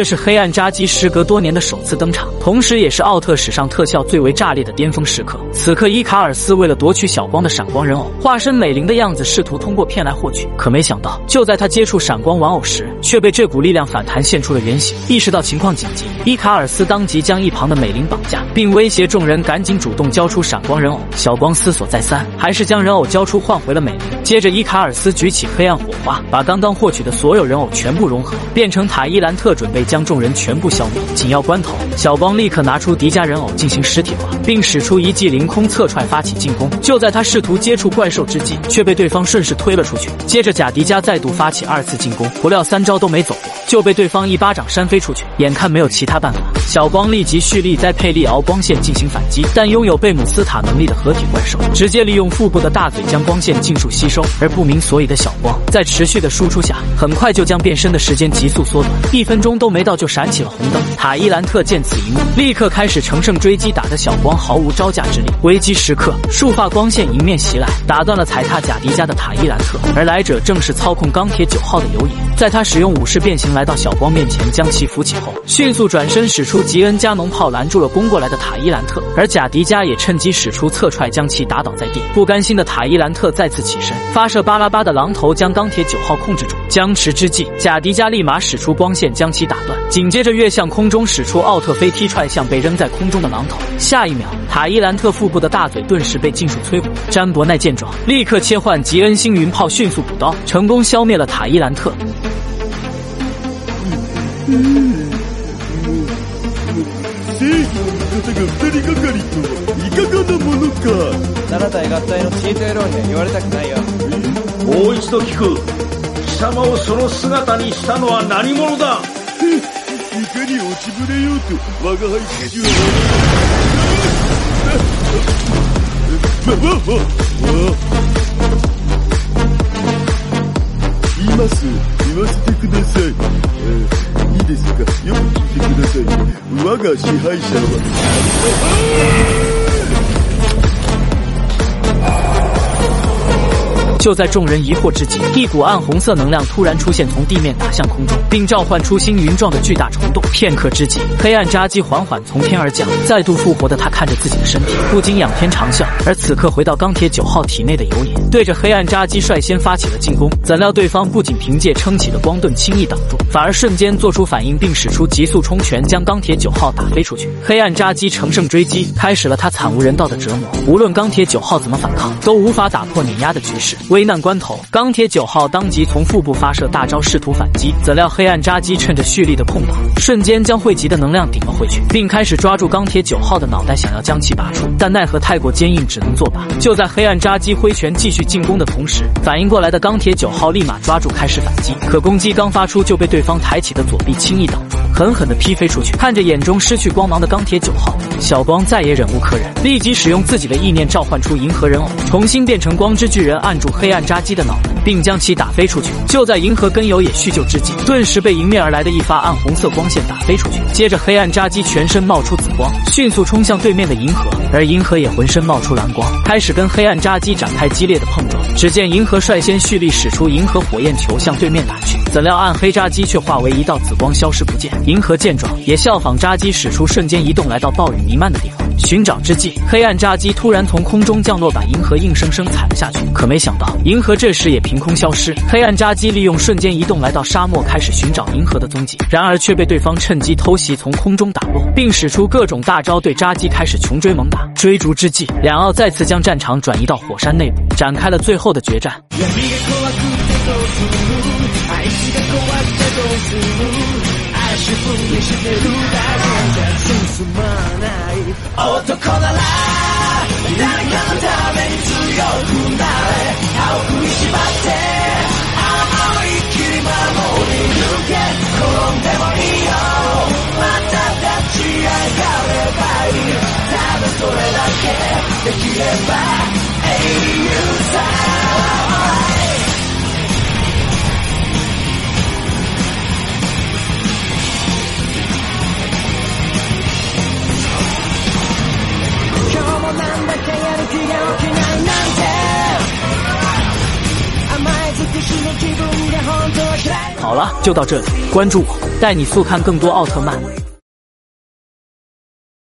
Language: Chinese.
这是黑暗扎基时隔多年的首次登场，同时也是奥特史上特效最为炸裂的巅峰时刻。此刻，伊卡尔斯为了夺取小光的闪光人偶，化身美玲的样子，试图通过骗来获取。可没想到，就在他接触闪光玩偶时，却被这股力量反弹现出了原形。意识到情况紧急，伊卡尔斯当即将一旁的美玲绑架，并威胁众人赶紧主动交出闪光人偶。小光思索再三，还是将人偶交出，换回了美玲。接着，伊卡尔斯举起黑暗火花，把刚刚获取的所有人偶全部融合，变成塔伊兰特，准备将众人全部消灭。紧要关头，小光立刻拿出迪迦人偶进行实体化，并使出一记凌空侧踹发起进攻。就在他试图接触怪兽之际，却被对方顺势推了出去。接着，假迪迦再度发起二次进攻，不料三招都没走过，就被对方一巴掌扇飞出去。眼看没有其他办法，小光立即蓄力在佩利敖光线进行反击，但拥有贝姆斯塔能力的合体怪兽直接利用腹部的大嘴将光线尽数吸收。而不明所以的小光，在持续的输出下，很快就将变身的时间急速缩短，一分钟都没到就闪起了红灯。塔伊兰特见此一幕，立刻开始乘胜追击，打得小光毫无招架之力。危机时刻，束发光线迎面袭来，打断了踩踏贾迪迦的塔伊兰特，而来者正是操控钢铁九号的游野。在他使用武士变形来到小光面前，将其扶起后，迅速转身使出吉恩加农炮拦住了攻过来的塔伊兰特，而贾迪迦也趁机使出侧踹将其打倒在地。不甘心的塔伊兰特再次起身。发射巴拉巴的榔头将钢铁九号控制住，僵持之际，贾迪加立马使出光线将其打断，紧接着跃向空中，使出奥特飞踢踹向被扔在空中的榔头。下一秒，塔伊兰特腹部的大嘴顿时被尽数摧毁。詹伯奈见状，立刻切换吉恩星云炮，迅速补刀，成功消灭了塔伊兰特。七体合体のチート野郎には言われたくないよ。もう一度聞く。貴様をその姿にしたのは何者だ？いかに落ちぶれようと我が輩たちは言います言わせてください、いいですがよく聞いてください我が支配者は。就在众人疑惑之际，一股暗红色能量突然出现，从地面打向空中，并召唤出星云状的巨大虫洞。片刻之际，黑暗扎基缓缓从天而降，再度复活的他看着自己的身体，不禁仰天长啸。而此刻回到钢铁九号体内的游野，对着黑暗扎基率先发起了进攻。怎料对方不仅凭借撑起的光盾轻易挡住，反而瞬间做出反应，并使出急速冲拳将钢铁九号打飞出去。黑暗扎基乘胜追击，开始了他惨无人道的折磨。无论钢铁九号怎么反抗，都无法打破碾压的局势。危难关头，钢铁九号当即从腹部发射大招，试图反击。怎料黑暗扎基趁着蓄力的空档，瞬间将汇集的能量顶了回去，并开始抓住钢铁九号的脑袋，想要将其拔出。但奈何太过坚硬，只能作罢。就在黑暗扎基挥拳继续进攻的同时，反应过来的钢铁九号立马抓住，开始反击。可攻击刚发出，就被对方抬起的左臂轻易挡住。狠狠地劈飞出去，看着眼中失去光芒的钢铁九号，小光再也忍无可忍，立即使用自己的意念召唤出银河人偶，重新变成光之巨人，按住黑暗扎基的脑门，并将其打飞出去。就在银河根友也叙旧之际，顿时被迎面而来的一发暗红色光线打飞出去。接着，黑暗扎基全身冒出紫光，迅速冲向对面的银河，而银河也浑身冒出蓝光，开始跟黑暗扎基展开激烈的碰撞。只见银河率先蓄力使出银河火焰球向对面打去，怎料暗黑扎基却化为一道紫光消失不见。银河见状，也效仿扎基使出瞬间移动，来到暴雨弥漫的地方寻找之际，黑暗扎基突然从空中降落，把银河硬生生踩了下去。可没想到，银河这时也凭空消失。黑暗扎基利用瞬间移动来到沙漠，开始寻找银河的踪迹，然而却被对方趁机偷袭，从空中打落，并使出各种大招对扎基开始穷追猛打。追逐之际，两奥再次将战场转移到火山内部，展开了最后的决战。自分にしてるだけじゃ進まない男なら誰かのために強くなれ歯を食いしばって。思いっきり守り抜け転んでもいいよまた立ち上がればいいただそれだけできれば英雄さ好了，就到这里，关注我。带你速看更多奥特曼。